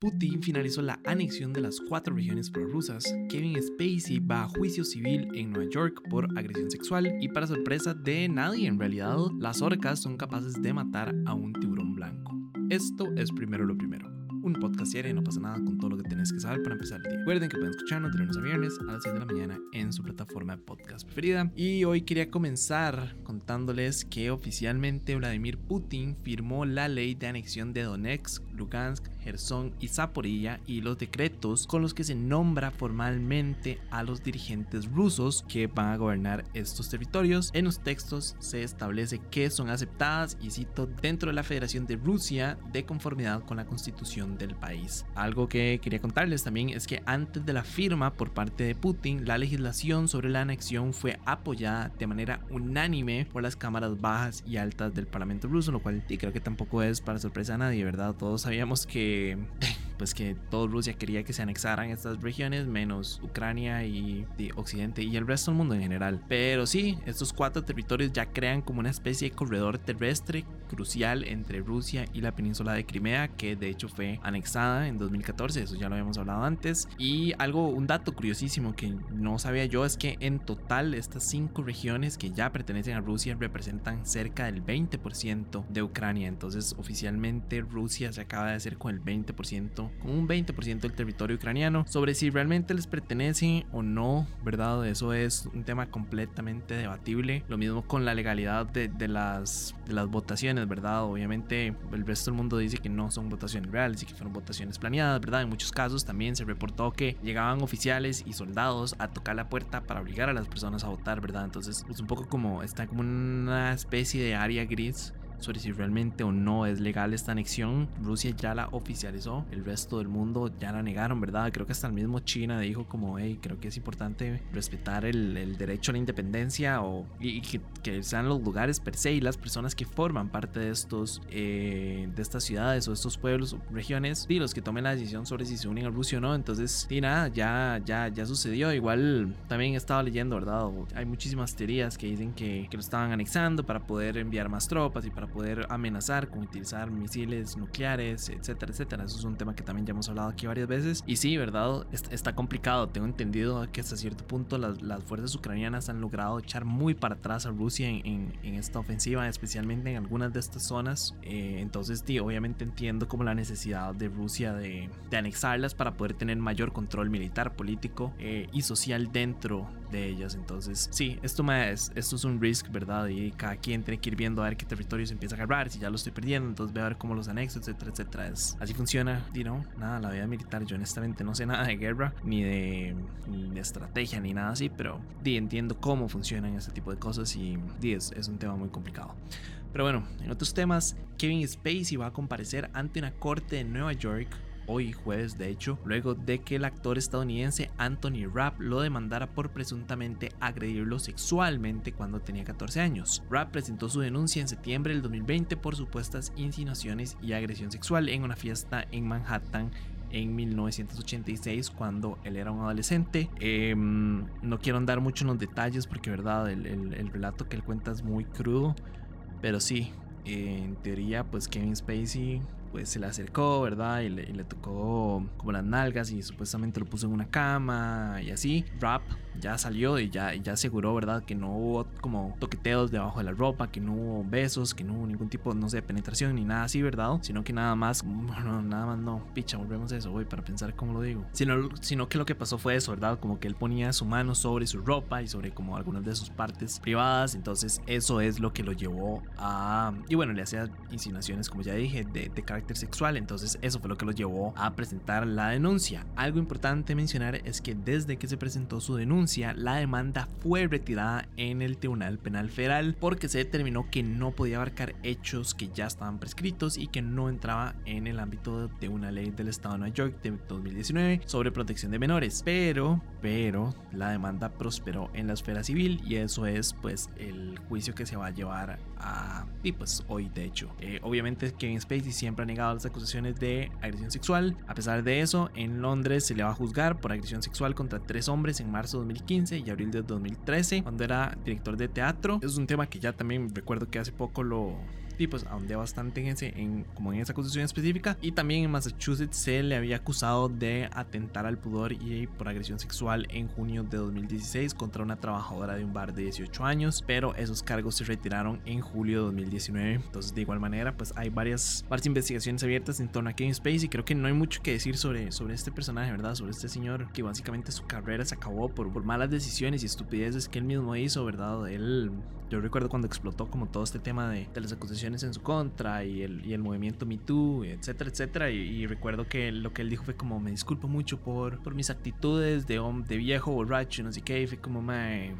Putin finalizó la anexión de las cuatro regiones prorrusas. Kevin Spacey va a juicio civil en Nueva York por agresión sexual y para sorpresa de nadie en realidad, las orcas son capaces de matar a un tiburón blanco. Esto es primero lo primero un podcast diario no pasa nada con todo lo que tienes que saber para empezar el día. Recuerden que pueden escucharnos de lunes a viernes a las 6 de la mañana en su plataforma de podcast preferida. Y hoy quería comenzar contándoles que oficialmente Vladimir Putin firmó la ley de anexión de Donetsk, Lugansk, Gerson y Zaporilla y los decretos con los que se nombra formalmente a los dirigentes rusos que van a gobernar estos territorios. En los textos se establece que son aceptadas y cito dentro de la Federación de Rusia de conformidad con la constitución del país. Algo que quería contarles también es que antes de la firma por parte de Putin, la legislación sobre la anexión fue apoyada de manera unánime por las cámaras bajas y altas del Parlamento ruso, lo cual creo que tampoco es para sorpresa a nadie, ¿verdad? Todos sabíamos que de, pues que toda Rusia quería que se anexaran estas regiones, menos Ucrania y Occidente y el resto del mundo en general. Pero sí, estos cuatro territorios ya crean como una especie de corredor terrestre crucial entre Rusia y la península de Crimea, que de hecho fue anexada en 2014, eso ya lo habíamos hablado antes. Y algo, un dato curiosísimo que no sabía yo es que en total estas cinco regiones que ya pertenecen a Rusia representan cerca del 20% de Ucrania. Entonces oficialmente Rusia se acaba de hacer con el 20% con un 20% del territorio ucraniano. Sobre si realmente les pertenece o no, ¿verdad? Eso es un tema completamente debatible. Lo mismo con la legalidad de, las, de las votaciones, ¿verdad? Obviamente el resto del mundo dice que no son votaciones reales y que fueron votaciones planeadas, ¿verdad? En muchos casos también se reportó que llegaban oficiales y soldados a tocar la puerta para obligar a las personas a votar, ¿verdad? Entonces, es un poco como está como una especie de área gris sobre si realmente o no es legal esta anexión. Rusia ya la oficializó, el resto del mundo ya la negaron, ¿verdad? Creo que hasta el mismo China dijo como, hey, creo que es importante respetar el, derecho a la independencia o, y, que, sean los lugares per se y las personas que forman parte de estos, eh, de estas ciudades o estos pueblos o regiones, y los que tomen la decisión sobre si se unen a Rusia o no. Entonces, y nada, ya, ya, ya sucedió. Igual también estaba leyendo, ¿verdad? Hay muchísimas teorías que dicen que, que lo estaban anexando para poder enviar más tropas y para poder amenazar con utilizar misiles nucleares, etcétera, etcétera. Eso es un tema que también ya hemos hablado aquí varias veces. Y sí, ¿verdad? Está complicado. Tengo entendido que hasta cierto punto las, las fuerzas ucranianas han logrado echar muy para atrás a Rusia en, en, esta ofensiva, especialmente en algunas de estas zonas. Eh, entonces, sí, obviamente entiendo como la necesidad de Rusia de, de anexarlas para poder tener mayor control militar, político eh, y social dentro de ellas. Entonces, sí, esto, es, esto es un risk, ¿verdad? Y cada quien tiene que ir viendo a ver qué territorios empieza a agarrar, si ya lo estoy perdiendo, entonces voy a ver cómo los anexos, etcétera, etcétera. Es, así funciona, y no, nada, la vida militar. Yo honestamente no sé nada de guerra, ni de, estrategia, ni nada así, pero di, entiendo cómo funcionan este tipo de cosas y di, es, es un tema muy complicado. Pero bueno, en otros temas, Kevin Spacey va a comparecer ante una corte de Nueva York hoy jueves de hecho, luego de que el actor estadounidense Anthony Rapp lo demandara por presuntamente agredirlo sexualmente cuando tenía 14 años. Rapp presentó su denuncia en septiembre del 2020 por supuestas insinuaciones y agresión sexual en una fiesta en Manhattan en 1986 cuando él era un adolescente. Em, no quiero andar mucho en los detalles porque verdad el, el relato que él cuenta es muy crudo, pero sí, en teoría pues Kevin Spacey pues se le acercó, ¿verdad? Y le, tocó como las nalgas y supuestamente lo puso en una cama y así. Rap ya salió y ya, ya aseguró, ¿verdad? Que no hubo como toqueteos debajo de la ropa, que no hubo besos, que no hubo ningún tipo, no sé, de penetración ni nada así, ¿verdad? Sino que nada más, bueno, nada más no, picha, volvemos a eso, voy, para pensar cómo lo digo. Sino, sino que lo que pasó fue eso, ¿verdad? Como que él ponía su mano sobre su ropa y sobre como algunas de sus partes privadas, entonces eso es lo que lo llevó a... Y bueno, le hacía insinuaciones, como ya dije, de, de sexual. Entonces eso fue lo que los llevó a presentar la denuncia. Algo importante mencionar es que desde que se presentó su denuncia, la demanda fue retirada en el Tribunal Penal Federal porque se determinó que no podía abarcar hechos que ya estaban prescritos y que no entraba en el ámbito de una ley del Estado de Nueva York de 2019 sobre protección de menores. Pero, pero, la demanda prosperó en la esfera civil y eso es pues el juicio que se va a llevar y pues hoy de hecho. Eh, obviamente Kevin Spacey siempre ha negado las acusaciones de agresión sexual. A pesar de eso, en Londres se le va a juzgar por agresión sexual contra tres hombres en marzo de 2015 y abril de 2013, cuando era director de teatro. Es un tema que ya también recuerdo que hace poco lo y pues ahondé bastante en ese, en, como en esa acusación específica. Y también en Massachusetts se le había acusado de atentar al pudor y por agresión sexual en junio de 2016 contra una trabajadora de un bar de 18 años, pero esos cargos se retiraron en julio de 2019. Entonces, de igual manera, pues hay varias, varias investigaciones abiertas en torno a Kevin Spacey. Creo que no hay mucho que decir sobre, sobre este personaje, ¿verdad? Sobre este señor que básicamente su carrera se acabó por, por malas decisiones y estupideces que él mismo hizo, ¿verdad? Él, yo recuerdo cuando explotó como todo este tema de, de las acusaciones en su contra y el, y movimiento Me Too, etcétera, etcétera. Y, recuerdo que lo que él dijo fue como, me disculpo mucho por, mis actitudes de, de viejo borracho, no sé qué. Y fue como, me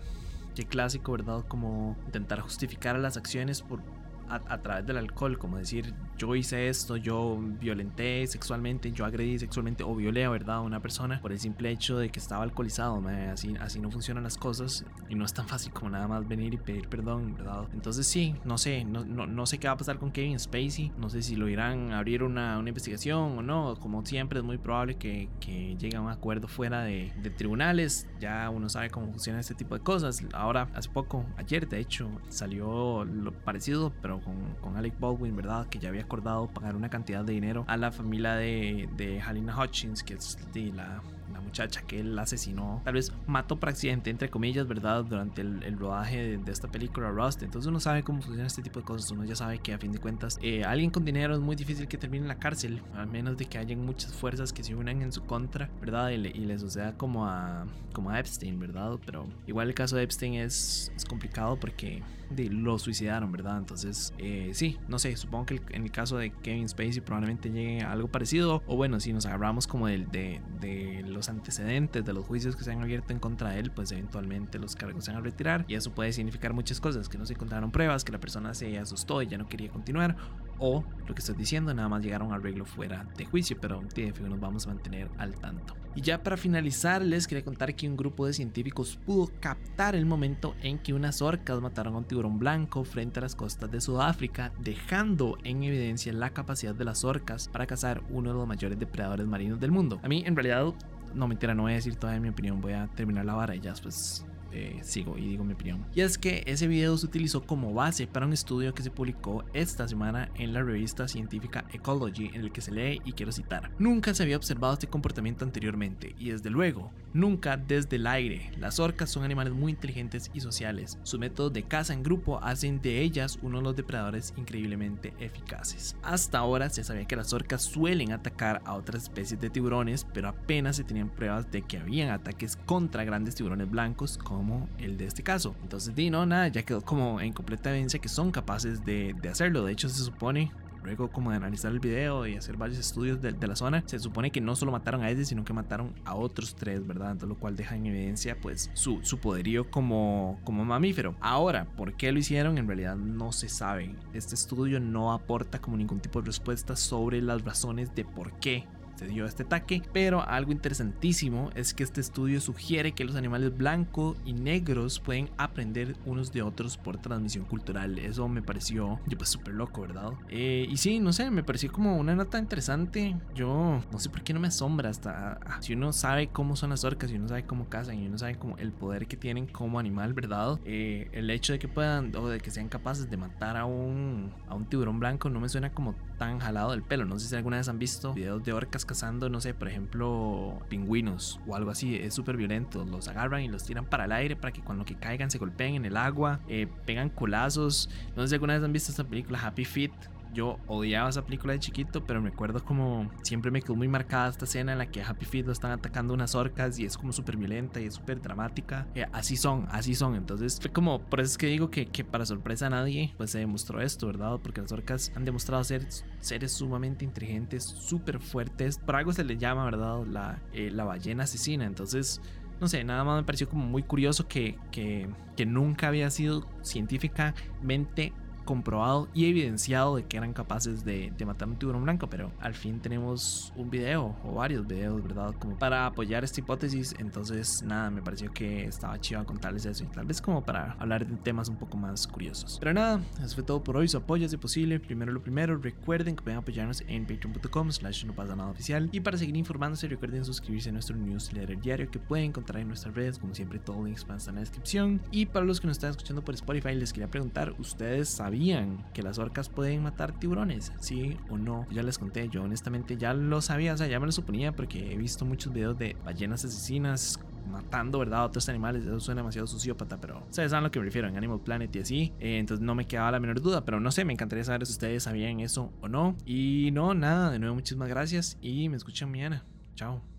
qué clásico, ¿verdad? Como intentar justificar las acciones por, a, través del alcohol, como decir, yo hice esto, yo violenté sexualmente, yo agredí sexualmente o violé, ¿verdad? A una persona por el simple hecho de que estaba alcoholizado, así, así no funcionan las cosas y no es tan fácil como nada más venir y pedir perdón, ¿verdad? Entonces sí, no sé, no, no, no sé qué va a pasar con Kevin Spacey, no sé si lo irán a abrir una, una investigación o no, como siempre es muy probable que, que llegue a un acuerdo fuera de, de tribunales, ya uno sabe cómo funciona este tipo de cosas. Ahora, hace poco, ayer de hecho, salió lo parecido, pero con, Alec Baldwin, ¿verdad? Que ya había acordado pagar una cantidad de dinero a la familia de, de Halina Hutchins, que es de la muchacha que él asesinó, tal vez mató por accidente, entre comillas, ¿verdad? Durante el, rodaje de, esta película Rust. Entonces uno sabe cómo funciona este tipo de cosas. Uno ya sabe que a fin de cuentas, eh, alguien con dinero es muy difícil que termine en la cárcel, a menos de que hayan muchas fuerzas que se unan en su contra, ¿verdad? Y le, suceda como a, como a Epstein, ¿verdad? Pero igual el caso de Epstein es, es complicado porque lo suicidaron, ¿verdad? Entonces, eh, sí, no sé, supongo que en el caso de Kevin Spacey probablemente llegue a algo parecido. O bueno, si nos agarramos como de, de, de los antecedentes de los juicios que se han abierto en contra de él, pues eventualmente los cargos se van a retirar. Y eso puede significar muchas cosas, que no se encontraron pruebas, que la persona se asustó y ya no quería continuar. O lo que estoy diciendo, nada más llegaron a arreglo fuera de juicio, pero de nos vamos a mantener al tanto. Y ya para finalizar, les quería contar que un grupo de científicos pudo captar el momento en que unas orcas mataron a un tiburón blanco frente a las costas de Sudáfrica, dejando en evidencia la capacidad de las orcas para cazar uno de los mayores depredadores marinos del mundo. A mí, en realidad, no mentira, no voy a decir todavía mi opinión, voy a terminar la vara y ya pues eh, sigo y digo mi opinión. Y es que ese video se utilizó como base para un estudio que se publicó esta semana en la revista científica Ecology en el que se lee y quiero citar. Nunca se había observado este comportamiento anteriormente y desde luego, nunca desde el aire. Las orcas son animales muy inteligentes y sociales. Su método de caza en grupo hacen de ellas uno de los depredadores increíblemente eficaces. Hasta ahora se sabía que las orcas suelen atacar a otras especies de tiburones, pero apenas se tenían pruebas de que habían ataques contra grandes tiburones blancos como el de este caso. Entonces, di no, nada, ya quedó como en completa evidencia que son capaces de, de hacerlo. De hecho, se supone luego como de analizar el video y hacer varios estudios de, la zona, se supone que no solo mataron a ese, sino que mataron a otros tres, ¿verdad? Lo cual deja en evidencia pues su, su poderío como, como mamífero. Ahora, ¿por qué lo hicieron? En realidad no se sabe. Este estudio no aporta como ningún tipo de respuesta sobre las razones de por qué se dio este ataque, pero algo interesantísimo es que este estudio sugiere que los animales blancos y negros pueden aprender unos de otros por transmisión cultural. Eso me pareció pues súper loco, ¿verdad? Eh, y sí, no sé, me pareció como una nota interesante. Yo no sé por qué no me asombra hasta ah, si uno sabe cómo son las orcas, si uno sabe cómo cazan, y uno sabe como el poder que tienen como animal, ¿verdad? Eh, el hecho de que puedan o de que sean capaces de matar a un, a un tiburón blanco no me suena como tan jalado del pelo. No sé si alguna vez han visto videos de orcas cazando, no sé, por ejemplo, pingüinos o algo así. Es súper violento. Los agarran y los tiran para el aire para que cuando que caigan se golpeen en el agua, eh, pegan colazos. No sé si alguna vez han visto esta película Happy Feet yo odiaba esa película de chiquito, pero me acuerdo como siempre me quedó muy marcada esta escena en la que Happy Feet lo están atacando unas orcas y es como súper violenta y es súper dramática. Eh, así son, así son. Entonces fue como, por eso es que digo que, que para sorpresa a nadie, pues se demostró esto, ¿verdad? Porque las orcas han demostrado ser seres sumamente inteligentes, súper fuertes. Por algo se les llama, ¿verdad? La, eh, la ballena asesina. Entonces no sé, nada más me pareció como muy curioso que, que, que, nunca había sido científicamente comprobado y evidenciado de que eran capaces de, matar un tiburón blanco, pero al fin tenemos un video o varios videos, ¿verdad? Como para apoyar esta hipótesis, entonces nada, me pareció que estaba chido contarles eso y tal vez como para hablar de temas un poco más curiosos. Pero nada, eso fue todo por hoy, su apoyo es posible, primero lo primero, recuerden que pueden apoyarnos en patreon.com slash no pasa nada oficial. Y para seguir informándose recuerden suscribirse a nuestro newsletter diario que pueden encontrar en nuestras redes, como siempre todo links van a estar en la descripción. Y para los que nos están escuchando por Spotify les quería preguntar, ¿ustedes sabían que las orcas pueden matar tiburones, sí o no. Ya les conté, yo honestamente ya lo sabía, o sea, ya me lo suponía porque he visto muchos videos de ballenas asesinas matando, ¿verdad? Otros animales. Eso suena demasiado sociópata, pero ustedes saben a lo que me refiero en Animal Planet y así. Eh, entonces no me quedaba la menor duda, pero no sé, me encantaría saber si ustedes sabían eso o no. Y no, nada, de nuevo, muchísimas gracias y me escuchan mañana. Chao.